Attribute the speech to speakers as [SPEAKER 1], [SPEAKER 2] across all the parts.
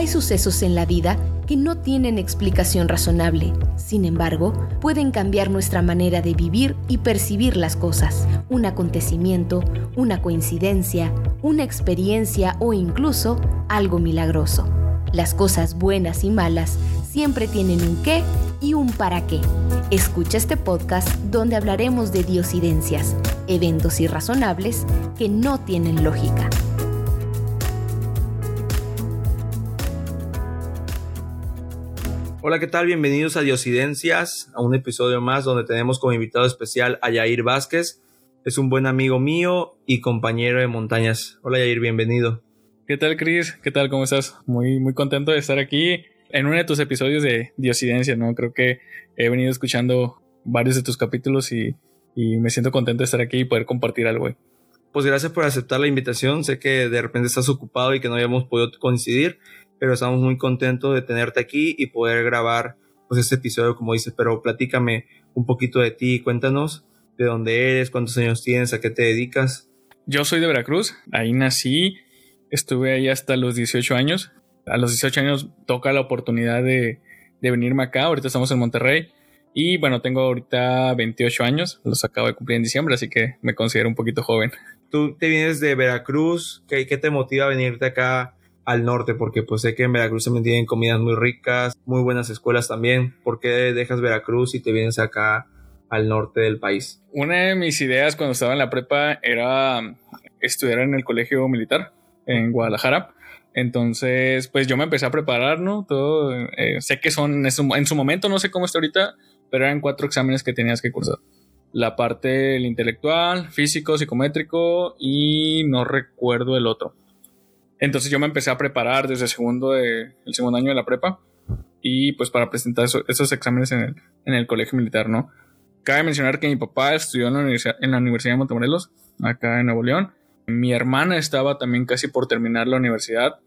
[SPEAKER 1] Hay sucesos en la vida que no tienen explicación razonable. Sin embargo, pueden cambiar nuestra manera de vivir y percibir las cosas. Un acontecimiento, una coincidencia, una experiencia o incluso algo milagroso. Las cosas buenas y malas siempre tienen un qué y un para qué. Escucha este podcast donde hablaremos de diosidencias, eventos irrazonables que no tienen lógica.
[SPEAKER 2] Hola, ¿qué tal? Bienvenidos a Diosidencias, a un episodio más donde tenemos como invitado especial a Yair Vázquez. Es un buen amigo mío y compañero de montañas. Hola Yair, bienvenido.
[SPEAKER 3] ¿Qué tal, Chris? ¿Qué tal? ¿Cómo estás? Muy, muy contento de estar aquí en uno de tus episodios de Diosidencias, ¿no? Creo que he venido escuchando varios de tus capítulos y, y me siento contento de estar aquí y poder compartir algo.
[SPEAKER 2] Pues gracias por aceptar la invitación. Sé que de repente estás ocupado y que no habíamos podido coincidir, pero estamos muy contentos de tenerte aquí y poder grabar pues este episodio como dices, pero platícame un poquito de ti, cuéntanos de dónde eres, cuántos años tienes, a qué te dedicas.
[SPEAKER 3] Yo soy de Veracruz, ahí nací, estuve ahí hasta los 18 años. A los 18 años toca la oportunidad de, de venirme acá, ahorita estamos en Monterrey y bueno, tengo ahorita 28 años, los acabo de cumplir en diciembre, así que me considero un poquito joven.
[SPEAKER 2] Tú te vienes de Veracruz, ¿qué, qué te motiva a venirte acá al norte, porque pues sé que en Veracruz se tienen comidas muy ricas, muy buenas escuelas también. ¿Por qué dejas Veracruz y te vienes acá al norte del país?
[SPEAKER 3] Una de mis ideas cuando estaba en la prepa era estudiar en el colegio militar en Guadalajara. Entonces, pues yo me empecé a preparar, ¿no? Todo, eh, sé que son, en su, en su, momento, no sé cómo está ahorita, pero eran cuatro exámenes que tenías que cursar. La parte el intelectual, físico, psicométrico y no recuerdo el otro. Entonces yo me empecé a preparar desde segundo, de, el segundo año de la prepa y pues para presentar esos exámenes en el, en el, colegio militar, ¿no? Cabe mencionar que mi papá estudió en la, universidad, en la Universidad de Montemorelos, acá en Nuevo León. Mi hermana estaba también casi por terminar la universidad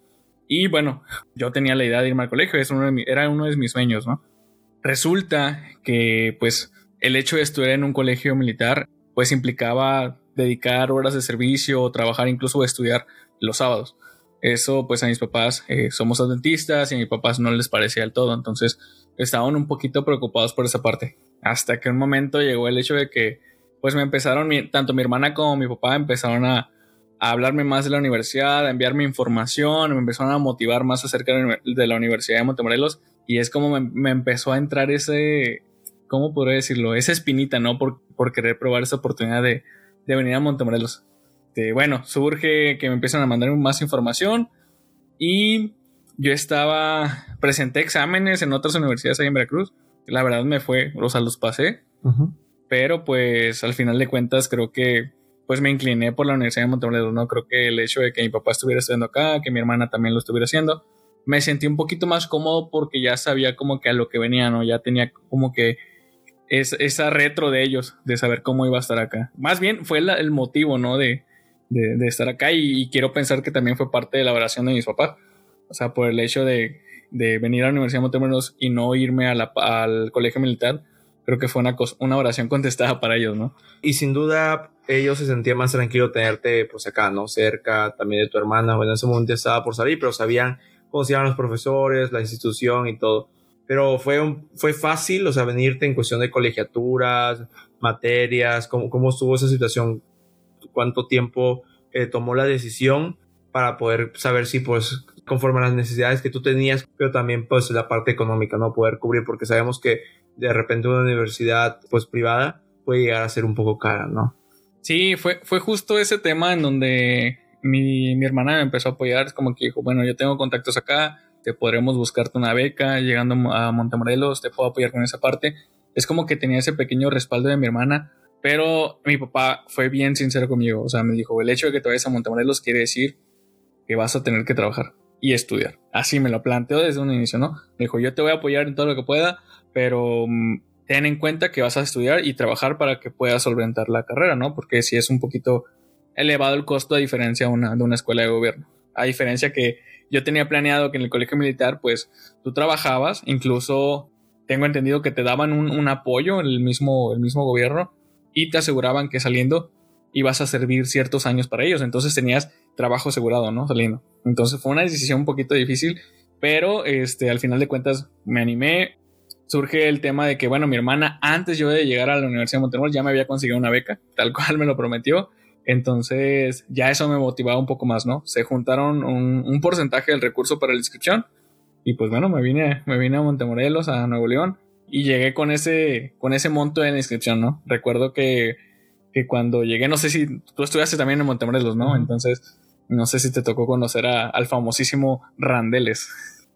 [SPEAKER 3] y bueno, yo tenía la idea de irme al colegio, es uno de era uno de mis sueños, ¿no? Resulta que pues el hecho de estudiar en un colegio militar pues implicaba dedicar horas de servicio o trabajar incluso estudiar los sábados. Eso pues a mis papás eh, somos adventistas y a mis papás no les parecía del todo, entonces estaban un poquito preocupados por esa parte. Hasta que un momento llegó el hecho de que pues me empezaron, tanto mi hermana como mi papá empezaron a, hablarme más de la universidad, a enviarme información, me empezaron a motivar más acerca de la Universidad de Montemorelos y es como me, empezó a entrar ese, ¿cómo podría decirlo? Esa espinita, ¿no? Por, por querer probar esa oportunidad de, de venir a Montemorelos. Este, bueno, surge que me empiezan a mandar más información y yo estaba, presenté exámenes en otras universidades ahí en Veracruz. La verdad me fue, o sea, los pasé, pero pues al final de cuentas creo que pues me incliné por la Universidad de Montemorelos, ¿no? Creo que el hecho de que mi papá estuviera estudiando acá, que mi hermana también lo estuviera haciendo, me sentí un poquito más cómodo porque ya sabía como que a lo que venía, ¿no? Ya tenía como que es, esa retro de ellos, de saber cómo iba a estar acá. Más bien fue el motivo, ¿no? De, de, estar acá y, quiero pensar que también fue parte de la oración de mis papás. O sea, por el hecho de, venir a la Universidad de Montemorelos y no irme al colegio militar, creo que fue una, una oración contestada para ellos, ¿no?
[SPEAKER 2] Y sin duda ellos se sentían más tranquilos tenerte pues acá, ¿no? Cerca también de tu hermana. Bueno, en ese momento estaba por salir, pero sabían cómo se llaman los profesores, la institución y todo. Pero fue, un, fue fácil, o sea, venirte en cuestión de colegiaturas, materias, ¿cómo, cómo estuvo esa situación? Cuánto tiempo eh, tomó la decisión para poder saber si pues conforme a las necesidades que tú tenías, pero también pues la parte económica, no poder cubrir, porque sabemos que de repente una universidad pues privada puede llegar a ser un poco cara, ¿no?
[SPEAKER 3] Sí, fue, fue justo ese tema en donde mi, mi hermana me empezó a apoyar, es como que dijo, bueno, yo tengo contactos acá, te podremos buscarte una beca, llegando a Montemorelos, te puedo apoyar con esa parte. Es como que tenía ese pequeño respaldo de mi hermana pero mi papá fue bien sincero conmigo. O sea, me dijo, el hecho de que te vayas a Montemorelos quiere decir que vas a tener que trabajar y estudiar. Así me lo planteó desde un inicio, ¿no? Me dijo, yo te voy a apoyar en todo lo que pueda, pero mm, ten en cuenta que vas a estudiar y trabajar para que puedas solventar la carrera, ¿no? Porque si es un poquito elevado el costo a diferencia de una, de una escuela de gobierno. A diferencia que yo tenía planeado que en el colegio militar, pues tú trabajabas, incluso tengo entendido que te daban un, un apoyo, el mismo, el mismo gobierno, y te aseguraban que saliendo ibas a servir ciertos años para ellos. Entonces tenías trabajo asegurado, ¿no? Saliendo. Entonces fue una decisión un poquito difícil, Pero este, al final de cuentas me animé. Surge el tema de que, bueno, mi hermana, antes yo de llegar a la Universidad de Monterrey, ya me había conseguido una beca, tal cual me lo prometió. Entonces, ya eso me motivaba un poco más, ¿no? Se juntaron un, un porcentaje del recurso para la inscripción. Y pues bueno, me vine, me vine a Montemorelos, a Nuevo León, y llegué con ese, con ese monto de la inscripción, ¿no? Recuerdo que, que cuando llegué, no sé si tú estudiaste también en Montemorelos, ¿no? Entonces, no sé si te tocó conocer al famosísimo Randeles.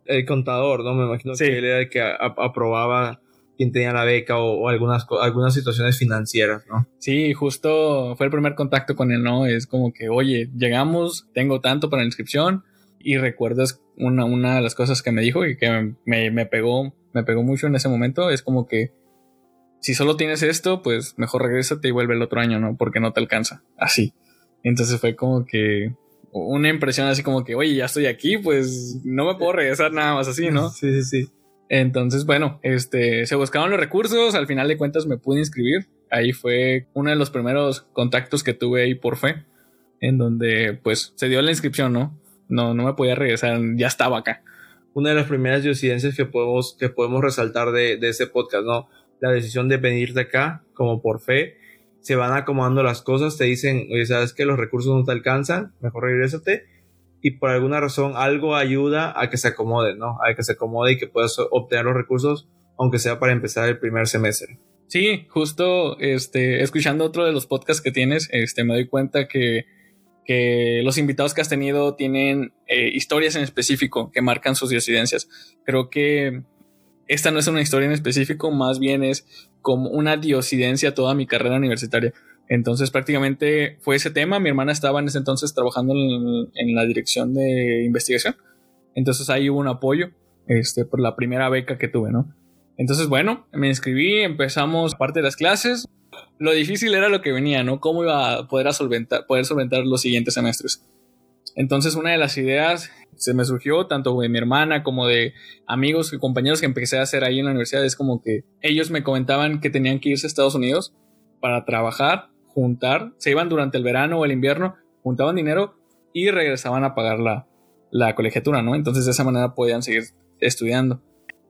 [SPEAKER 2] El contador, ¿no? Me imagino que él era el que aprobaba quién tenía la beca o, algunas, algunas situaciones financieras, ¿no?
[SPEAKER 3] Sí, justo fue el primer contacto con él, ¿no? Es como que, oye, llegamos, tengo tanto para la inscripción y recuerdas una, una de las cosas que me dijo y que me, me pegó, me pegó mucho en ese momento, es como que si solo tienes esto, pues mejor regrésate y vuelve el otro año, ¿no? Porque no te alcanza. Así. Entonces fue como que una impresión así como que, oye, ya estoy aquí, pues no me puedo regresar nada más así, ¿no?
[SPEAKER 2] Sí, sí, sí.
[SPEAKER 3] Entonces, bueno, este, se buscaban los recursos, al final de cuentas me pude inscribir. Ahí fue uno de los primeros contactos que tuve ahí por fe, en donde pues se dio la inscripción, ¿no? No, no me podía regresar, ya estaba acá.
[SPEAKER 2] Una de las primeras incidencias que podemos, que podemos resaltar de, de ese podcast, ¿no? La decisión de venir de acá como por fe se van acomodando las cosas, te dicen, oye, sabes que los recursos no te alcanzan, mejor regrésate. Y por alguna razón algo ayuda a que se acomode, ¿no? A que se acomode y que puedas obtener los recursos, aunque sea para empezar el primer semestre.
[SPEAKER 3] Sí, justo este, escuchando otro de los podcasts que tienes, este, me doy cuenta que, que los invitados que has tenido tienen eh, historias en específico que marcan sus disidencias. Creo que esta no es una historia en específico, más bien es como una diosidencia toda mi carrera universitaria. Entonces prácticamente fue ese tema. Mi hermana estaba en ese entonces trabajando en, la dirección de investigación. Entonces ahí hubo un apoyo este, por la primera beca que tuve, ¿no? Entonces, bueno, me inscribí, empezamos parte de las clases. Lo difícil era lo que venía, ¿no? Cómo iba a poder solventar, poder solventar los siguientes semestres. Entonces, una de las ideas se me surgió tanto de mi hermana como de amigos y compañeros que empecé a hacer ahí en la universidad es como que ellos me comentaban que tenían que irse a Estados Unidos para trabajar, juntar, se iban durante el verano o el invierno, juntaban dinero y regresaban a pagar la, la colegiatura, ¿no? Entonces de esa manera podían seguir estudiando.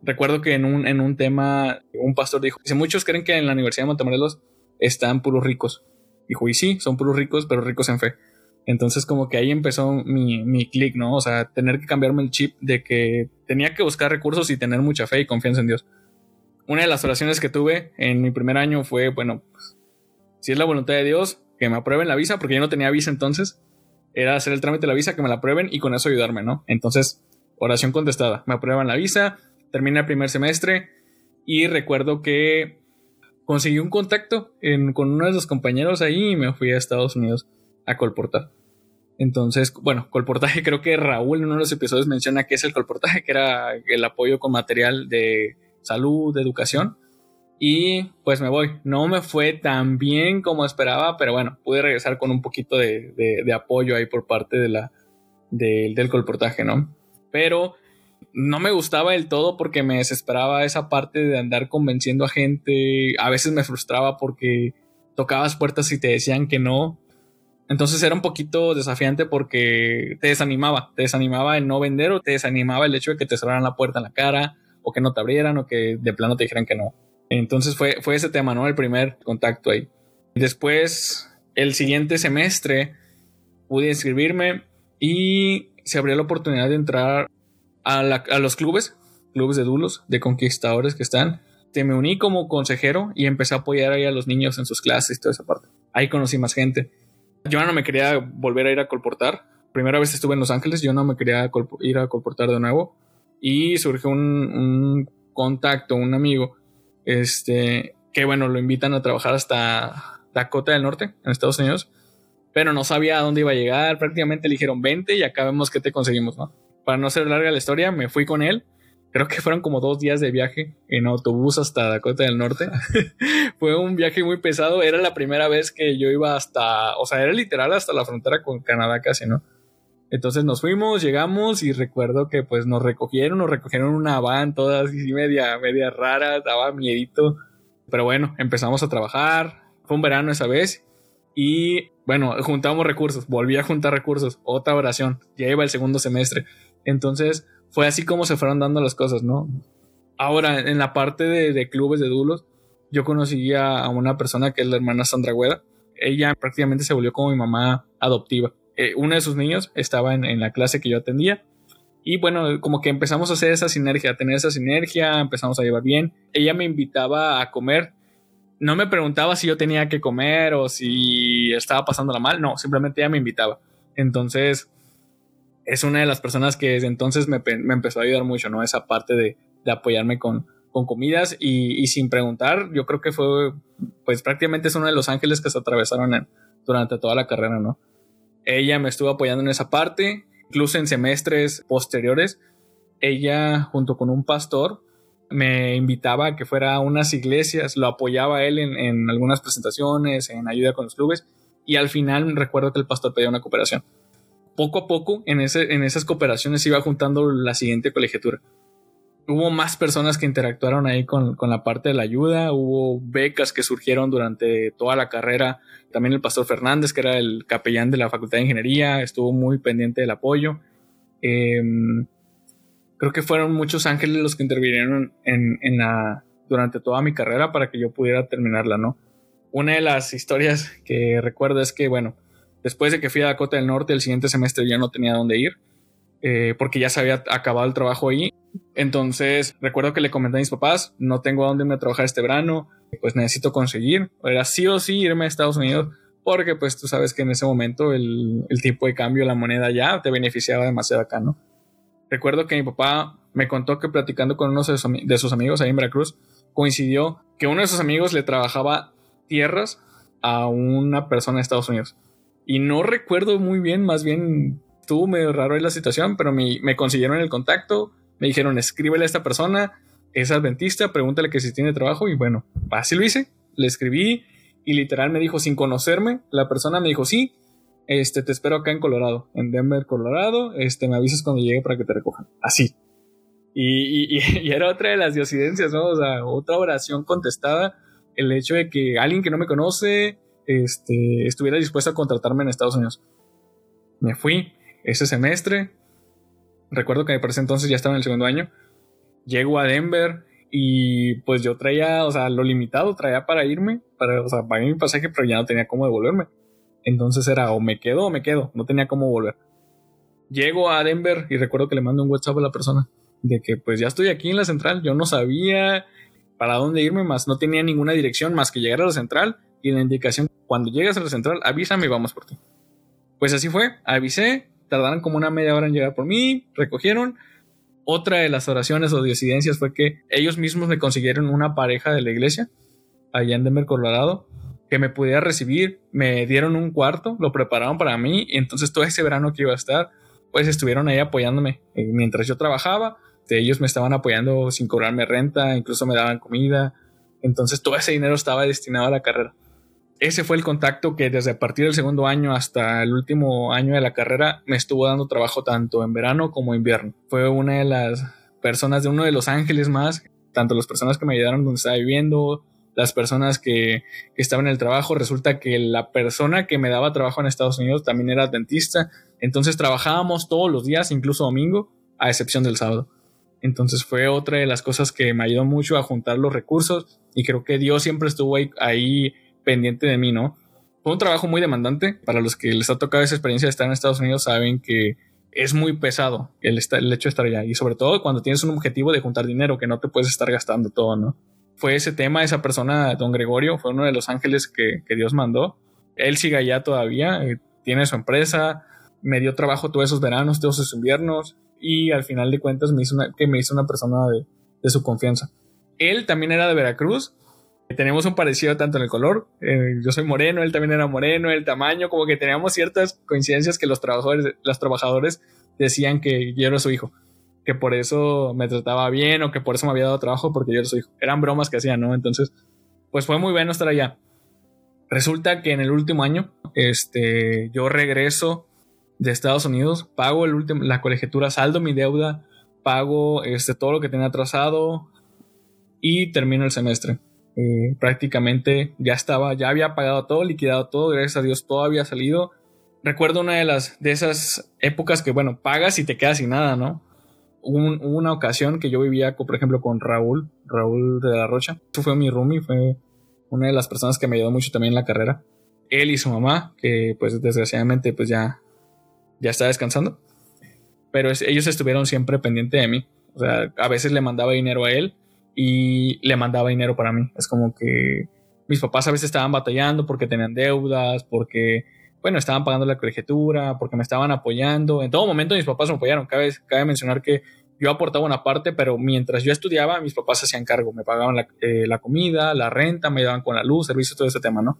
[SPEAKER 3] Recuerdo que en un, en un tema un pastor dijo, dice, muchos creen que en la Universidad de Montemorelos están puros ricos. Dijo, y sí, son puros ricos, pero ricos en fe. Entonces como que ahí empezó mi, mi clic, ¿no? O sea, tener que cambiarme el chip de que tenía que buscar recursos y tener mucha fe y confianza en Dios. Una de las oraciones que tuve en mi primer año fue, bueno, si es la voluntad de Dios, que me aprueben la visa, porque yo no tenía visa entonces, era hacer el trámite de la visa, que me la aprueben y con eso ayudarme, ¿no? Entonces, oración contestada, me aprueban la visa, terminé el primer semestre y recuerdo que conseguí un contacto con uno de los compañeros ahí y me fui a Estados Unidos a colportar. Entonces, bueno, colportaje, creo que Raúl en uno de los episodios menciona que es el colportaje, que era el apoyo con material de salud, de educación. Y pues me voy. No me fue tan bien como esperaba, pero bueno, pude regresar con un poquito de, apoyo ahí por parte de la, del colportaje, ¿no? Pero no me gustaba del todo porque me desesperaba esa parte de andar convenciendo a gente. A veces me frustraba porque tocabas puertas y te decían que no. Entonces era un poquito desafiante porque te desanimaba, te desanimaba el no vender o te desanimaba el hecho de que te cerraran la puerta en la cara o que no te abrieran o que de plano te dijeran que no. Entonces fue, fue ese tema, ¿no? El primer contacto ahí. Después, el siguiente semestre, pude inscribirme y se abrió la oportunidad de entrar a, los clubes, clubes de dulos, de conquistadores que están. Te me uní como consejero y empecé a apoyar ahí a los niños en sus clases y toda esa parte. Ahí conocí más gente yo no me quería volver a ir a colportar. Primera vez estuve en Los Ángeles, yo no me quería ir a colportar de nuevo. Y surgió un, contacto, un amigo, este, que bueno, lo invitan a trabajar hasta Dakota del Norte, en Estados Unidos. Pero no sabía a dónde iba a llegar. Prácticamente le dijeron, vente y acá vemos qué te conseguimos, ¿no? Para no ser larga la historia, me fui con él creo que fueron como dos días de viaje en autobús hasta Dakota del Norte. Fue un viaje muy pesado. Era la primera vez que yo iba hasta, o sea, era literal hasta la frontera con Canadá casi, ¿no? Entonces nos fuimos, llegamos y recuerdo que pues nos recogieron, nos recogieron una van toda así media, media rara, daba miedito. Pero bueno, empezamos a trabajar. Fue un verano esa vez. Y bueno, juntamos recursos, volví a juntar recursos, otra oración, ya iba el segundo semestre. Entonces fue así como se fueron dando las cosas, ¿no? Ahora, en la parte de, clubes de dulos, yo conocí a, una persona que es la hermana Sandra Güeda. Ella prácticamente se volvió como mi mamá adoptiva. Eh, uno de sus niños estaba en, en la clase que yo atendía y bueno, como que empezamos a hacer esa sinergia, a tener esa sinergia, empezamos a llevar bien. Ella me invitaba a comer. No me preguntaba si yo tenía que comer o si estaba pasándola mal, no, simplemente ella me invitaba. Entonces, es una de las personas que desde entonces me, empezó a ayudar mucho, ¿no? Esa parte de, apoyarme con, con comidas y, sin preguntar, yo creo que fue, pues prácticamente es uno de los ángeles que se atravesaron durante toda la carrera, ¿no? Ella me estuvo apoyando en esa parte, incluso en semestres posteriores, ella junto con un pastor me invitaba a que fuera a unas iglesias, lo apoyaba a él en, en algunas presentaciones, en ayuda con los clubes, y al final recuerdo que el pastor pedía una cooperación poco a poco en, ese, en esas cooperaciones iba juntando la siguiente colegiatura. Hubo más personas que interactuaron ahí con, con, la parte de la ayuda, hubo becas que surgieron durante toda la carrera. También el pastor Fernández, que era el capellán de la Facultad de Ingeniería, estuvo muy pendiente del apoyo. Em, creo que fueron muchos ángeles los que intervinieron en, en la, durante toda mi carrera para que yo pudiera terminarla, ¿no? Una de las historias que recuerdo es que, bueno, Después de que fui a Dakota del Norte, el siguiente semestre ya no tenía dónde ir, eh, porque ya se había acabado el trabajo ahí. Entonces, recuerdo que le comenté a mis papás, no tengo a dónde irme a trabajar este verano, pues necesito conseguir, era sí o sí irme a Estados Unidos, porque pues tú sabes que en ese momento el, tipo de cambio, la moneda ya te beneficiaba demasiado acá, ¿no? Recuerdo que mi papá me contó que platicando con uno de sus, de sus amigos ahí en Veracruz, coincidió que uno de sus amigos le trabajaba tierras a una persona de Estados Unidos. Y no recuerdo muy bien, más bien estuvo medio raro en la situación, pero me, me consiguieron el contacto, me dijeron escríbele a esta persona, es adventista, pregúntale que si tiene trabajo y bueno, así lo hice, le escribí y literal me dijo sin conocerme, la persona me dijo sí, este te espero acá en Colorado, en Denver, Colorado, este me avisas cuando llegue para que te recojan, así. Y, y, y era otra de las diosidencias, ¿no? O sea, otra oración contestada, el hecho de que alguien que no me conoce, este, estuviera dispuesto a contratarme en Estados Unidos. Me fui ese semestre. Recuerdo que me parece entonces ya estaba en el segundo año. Llego a Denver y pues yo traía, o sea, lo limitado traía para irme, para, o sea, pagué mi pasaje, pero ya no tenía cómo devolverme. Entonces era o me quedo o me quedo, no tenía cómo volver. Llego a Denver y recuerdo que le mando un WhatsApp a la persona de que pues ya estoy aquí en la central, yo no sabía para dónde irme, más no tenía ninguna dirección más que llegar a la central y la indicación, cuando llegas a la central, avísame y vamos por ti. Pues así fue, avisé, tardaron como una media hora en llegar por mí, recogieron. Otra de las oraciones o disidencias fue que ellos mismos me consiguieron una pareja de la iglesia, allá en Denver, Colorado, que me pudiera recibir, me dieron un cuarto, lo prepararon para mí, y entonces todo ese verano que iba a estar, pues estuvieron ahí apoyándome eh, mientras yo trabajaba, ellos me estaban apoyando sin cobrarme renta, incluso me daban comida, entonces todo ese dinero estaba destinado a la carrera ese fue el contacto que desde a partir del segundo año hasta el último año de la carrera me estuvo dando trabajo tanto en verano como invierno. Fue una de las personas de uno de los ángeles más, tanto las personas que me ayudaron donde estaba viviendo, las personas que, estaban en el trabajo. Resulta que la persona que me daba trabajo en Estados Unidos también era dentista. Entonces trabajábamos todos los días, incluso domingo, a excepción del sábado. Entonces fue otra de las cosas que me ayudó mucho a juntar los recursos y creo que Dios siempre estuvo ahí, ahí pendiente de mí, ¿no? Fue un trabajo muy demandante. Para los que les ha tocado esa experiencia de estar en Estados Unidos, saben que es muy pesado el, el hecho de estar allá. Y sobre todo cuando tienes un objetivo de juntar dinero, que no te puedes estar gastando todo, ¿no? Fue ese tema, esa persona, don Gregorio, fue uno de los ángeles que, Dios mandó. Él sigue allá todavía, eh, tiene su empresa, me dio trabajo todos esos veranos, todos esos inviernos, y al final de cuentas me hizo una, que me hizo una persona de, de su confianza. Él también era de Veracruz, tenemos un parecido tanto en el color, eh, yo soy moreno, él también era moreno, el tamaño, como que teníamos ciertas coincidencias que los trabajadores, los trabajadores decían que yo era su hijo, que por eso me trataba bien o que por eso me había dado trabajo porque yo era su hijo. Eran bromas que hacían, ¿no? Entonces, pues fue muy bueno estar allá. Resulta que en el último año, este, yo regreso de Estados Unidos, pago el último, la colegiatura, saldo mi deuda, pago este, todo lo que tenía atrasado y termino el semestre. Eh, prácticamente ya estaba, ya había pagado todo, liquidado todo, gracias a Dios todo había salido. Recuerdo una de las de esas épocas que, bueno, pagas y te quedas sin nada, ¿no? hubo, una ocasión que yo vivía, por ejemplo, con Raúl, Raúl de la Rocha. Eso fue mi roomie, fue una de las personas que me ayudó mucho también en la carrera. Él y su mamá, que pues desgraciadamente pues ya, ya está descansando. Pero ellos estuvieron siempre pendientes de mí. O sea, a veces le mandaba dinero a él y le mandaba dinero para mí. Es como que mis papás a veces estaban batallando porque tenían deudas, porque, bueno, estaban pagando la colegiatura, porque me estaban apoyando. En todo momento mis papás me apoyaron. Cabe, cabe mencionar que yo aportaba una parte, pero mientras yo estudiaba, mis papás hacían cargo. Me pagaban la, eh, la comida, la renta, me daban con la luz, servicios, todo ese tema, ¿no?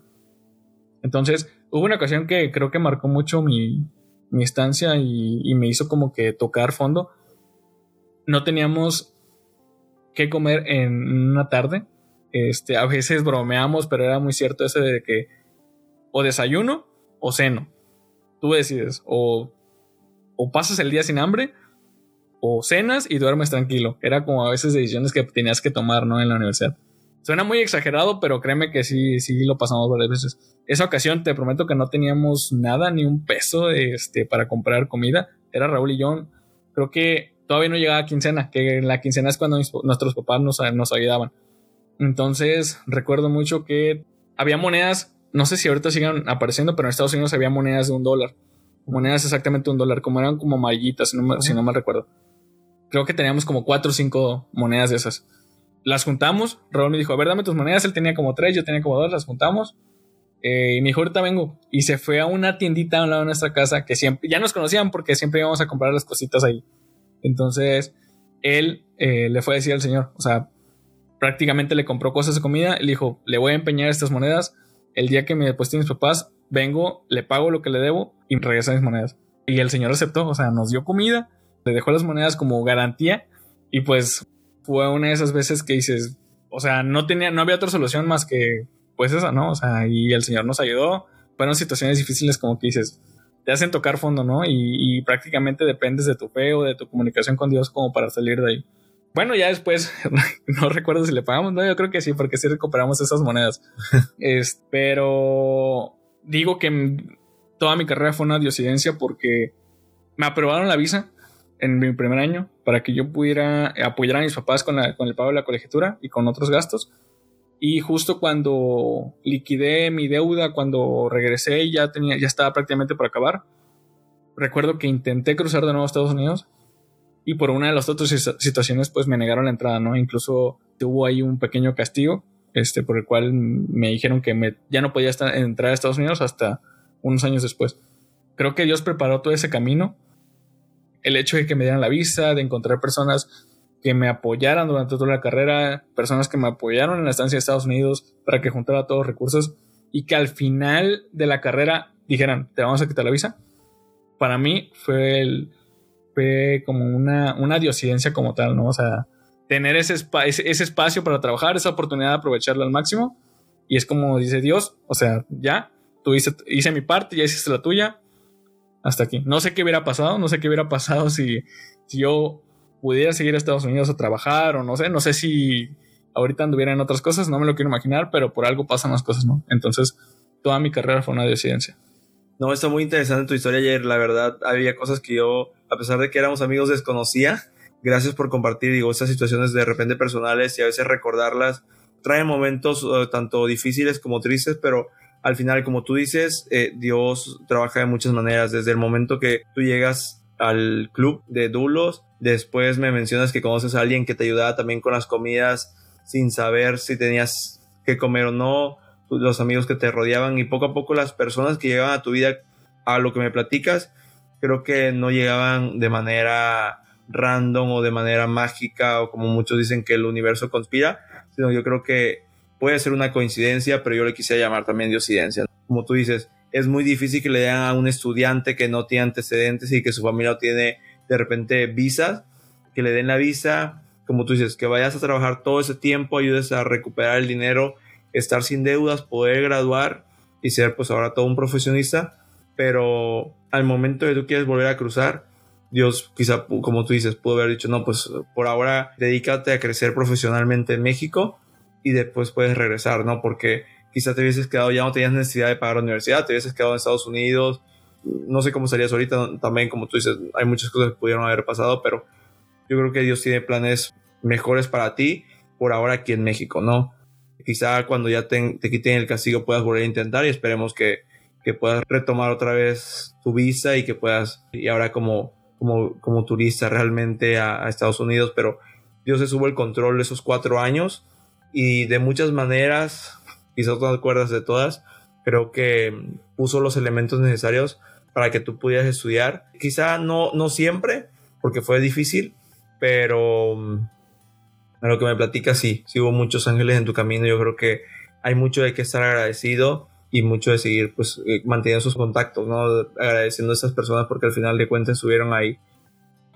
[SPEAKER 3] Entonces, hubo una ocasión que creo que marcó mucho mi, mi estancia y, me hizo como que tocar fondo. No teníamos que comer en una tarde. Este, a veces bromeamos, pero era muy cierto ese de que o desayuno o ceno. Tú decides, o, o pasas el día sin hambre o cenas y duermes tranquilo. Era como a veces decisiones que tenías que tomar, ¿no? En la universidad. Suena muy exagerado, pero créeme que sí, sí lo pasamos varias veces. Esa ocasión te prometo que no teníamos nada, ni un peso este, para comprar comida. Era Raúl y yo. Creo que todavía no llegaba a quincena, que la quincena es cuando nuestros papás nos, nos ayudaban. Entonces recuerdo mucho que había monedas, no sé si ahorita sigan apareciendo, pero en Estados Unidos había monedas de un dólar. Monedas exactamente un dólar, como eran como amarillitas, si no, si no mal recuerdo. Creo que teníamos como cuatro o cinco monedas de esas las juntamos. Raúl me dijo, a ver, dame tus monedas. Él tenía como tres, yo tenía como dos, las juntamos. Eh, y me dijo, ahorita vengo. Y se fue a una tiendita a un lado de nuestra casa que siempre, ya nos conocían porque siempre íbamos a comprar las cositas ahí. Entonces, él eh, le fue a decir al señor, o sea, prácticamente le compró cosas de comida. Le dijo, le voy a empeñar estas monedas. El día que me depositen mis papás, vengo, le pago lo que le debo y me regresa mis monedas. Y el señor aceptó, o sea, nos dio comida, le dejó las monedas como garantía. Y pues fue una de esas veces que dices, o sea, no tenía, no había otra solución más que pues esa, ¿no? O sea, y el Señor nos ayudó. Fueron situaciones difíciles como que dices, te hacen tocar fondo, ¿no? Y, prácticamente dependes de tu fe o de tu comunicación con Dios como para salir de ahí. Bueno, ya después, no recuerdo si le pagamos, no, yo creo que sí, porque sí recuperamos esas monedas. es, pero digo que toda mi carrera fue una diosidencia porque me aprobaron la visa en mi primer año para que yo pudiera apoyar a mis papás con, con el pago de la colegiatura y con otros gastos. Y justo cuando liquidé mi deuda, cuando regresé, ya, ya estaba prácticamente por acabar. Recuerdo que intenté cruzar de nuevo a Estados Unidos y por una de las otras situaciones pues me negaron la entrada, ¿no? Incluso hubo ahí un pequeño castigo, este, por el cual me dijeron que me, ya no podía entrar a Estados Unidos hasta unos años después. Creo que Dios preparó todo ese camino el hecho de que me dieran la visa, de encontrar personas que me apoyaran durante toda la carrera, personas que me apoyaron en la estancia de Estados Unidos para que juntara todos los recursos y que al final de la carrera dijeran, te vamos a quitar la visa. Para mí fue, el, fue como una, una diosidencia como tal, ¿no? O sea, tener ese, ese espacio para trabajar, esa oportunidad de aprovecharla al máximo. Y es como dice Dios, o sea, ya, tú hice, hice mi parte, ya hiciste la tuya, hasta aquí. No sé qué hubiera pasado, no sé qué hubiera pasado si, si yo pudiera seguir a Estados Unidos a trabajar o no sé, no sé si ahorita anduviera en otras cosas, no me lo quiero imaginar, pero por algo pasan las cosas, ¿no? Entonces, toda mi carrera fue una disidencia.
[SPEAKER 2] No, está muy interesante tu historia ayer, la verdad, había cosas que yo, a pesar de que éramos amigos, desconocía. Gracias por compartir, digo, estas situaciones de repente personales y a veces recordarlas traen momentos eh, tanto difíciles como tristes, pero al final, como tú dices, eh, Dios trabaja de muchas maneras. Desde el momento que tú llegas al club de dulos, después me mencionas que conoces a alguien que te ayudaba también con las comidas sin saber si tenías que comer o no, los amigos que te rodeaban y poco a poco las personas que llegaban a tu vida, a lo que me platicas, creo que no llegaban de manera random o de manera mágica o como muchos dicen que el universo conspira, sino yo creo que puede ser una coincidencia, pero yo le quisiera llamar también diosidencia. Como tú dices, es muy difícil que le den a un estudiante que no tiene antecedentes y que su familia no tiene de repente visas, que le den la visa, como tú dices, que vayas a trabajar todo ese tiempo, ayudes a recuperar el dinero, estar sin deudas, poder graduar y ser pues ahora todo un profesionista, pero al momento de tú quieres volver a cruzar, Dios quizá, como tú dices, pudo haber dicho, no, pues por ahora dedícate a crecer profesionalmente en México y después puedes regresar, ¿no? Porque quizás te hubieses quedado, ya no tenías necesidad de pagar la universidad, te hubieses quedado en Estados Unidos, no sé cómo estarías ahorita, también como tú dices, hay muchas cosas que pudieron haber pasado, pero yo creo que Dios tiene planes mejores para ti por ahora aquí en México, ¿no? Quizá cuando ya te, quiten el castigo puedas volver a intentar y esperemos que, que puedas retomar otra vez tu visa y que puedas, y ahora como, como, como turista realmente a, a Estados Unidos, pero Dios se subo el control de esos cuatro años y de muchas maneras, quizás no te acuerdas de todas, creo que puso los elementos necesarios para que tú pudieras estudiar. Quizá no, no siempre, porque fue difícil, pero mm, a lo que me platicas, sí, sí hubo muchos ángeles en tu camino. Yo creo que hay mucho de que estar agradecido y mucho de seguir pues eh, manteniendo sus contactos, ¿no? Agradeciendo a esas personas porque al final de cuentas estuvieron ahí.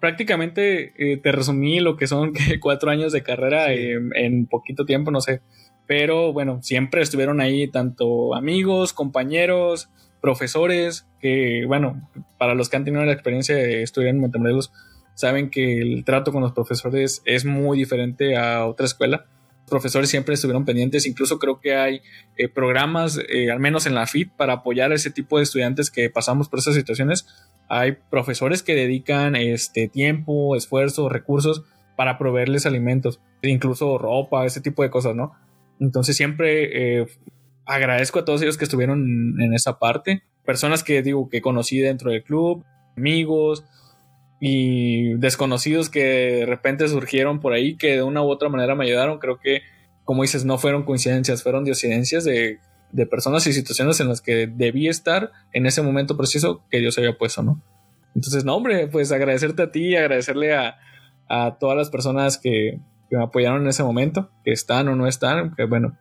[SPEAKER 3] Prácticamente eh, te resumí lo que son cuatro años de carrera en poquito tiempo, no sé. Pero bueno, siempre estuvieron ahí tanto amigos, compañeros, profesores, que bueno, para los que han tenido la experiencia de estudiar en Montemorelos, saben que el trato con los profesores es muy diferente a otra escuela. Profesores siempre estuvieron pendientes, incluso creo que hay eh, programas, eh, al menos en la FIT, para apoyar a ese tipo de estudiantes que pasamos por esas situaciones. Hay profesores que dedican este, tiempo, esfuerzo, recursos para proveerles alimentos, incluso ropa, ese tipo de cosas, ¿no? Entonces siempre eh, agradezco a todos ellos que estuvieron en esa parte. Personas que digo que conocí dentro del club, amigos, y desconocidos que de repente surgieron por ahí que de una u otra manera me ayudaron. Creo que, como dices, no fueron coincidencias, fueron diosidencias de, de personas y situaciones en las que debí estar en ese momento preciso que Dios había puesto, ¿no? Entonces, no, hombre, pues agradecerte a ti, agradecerle a, a todas las personas que, que, me apoyaron en ese momento, que están o no están, que bueno,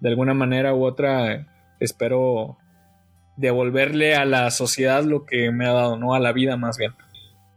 [SPEAKER 3] de alguna manera u otra espero devolverle a la sociedad lo que me ha dado, ¿no? A la vida más bien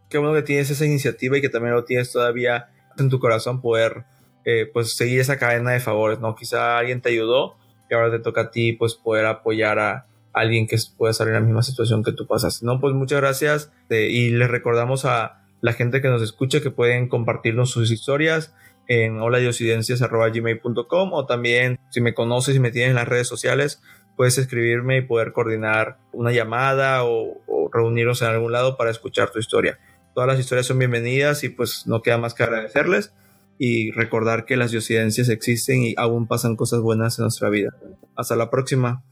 [SPEAKER 2] qué bueno que tienes esa iniciativa y que también lo tienes todavía en tu corazón poder eh, pues seguir esa cadena de favores, ¿no? Quizá alguien te ayudó y ahora te toca a ti pues poder apoyar a alguien que pueda estar en la misma situación que tú pasas. No, pues muchas gracias eh, y les recordamos a la gente que nos escucha que pueden compartirnos sus historias en holadiosidencias.gmail.com o también si me conoces y me tienes en las redes sociales puedes escribirme y poder coordinar una llamada o, o reunirnos en algún lado para escuchar tu historia. Todas las historias son bienvenidas y pues no queda más que agradecerles y recordar que las diosidencias existen y aún pasan cosas buenas en nuestra vida. Hasta la próxima.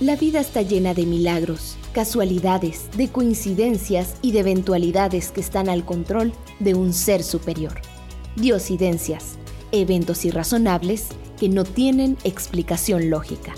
[SPEAKER 1] La vida está llena de milagros, casualidades, de coincidencias y de eventualidades que están al control de un ser superior. Diosidencias, eventos irrazonables que no tienen explicación lógica.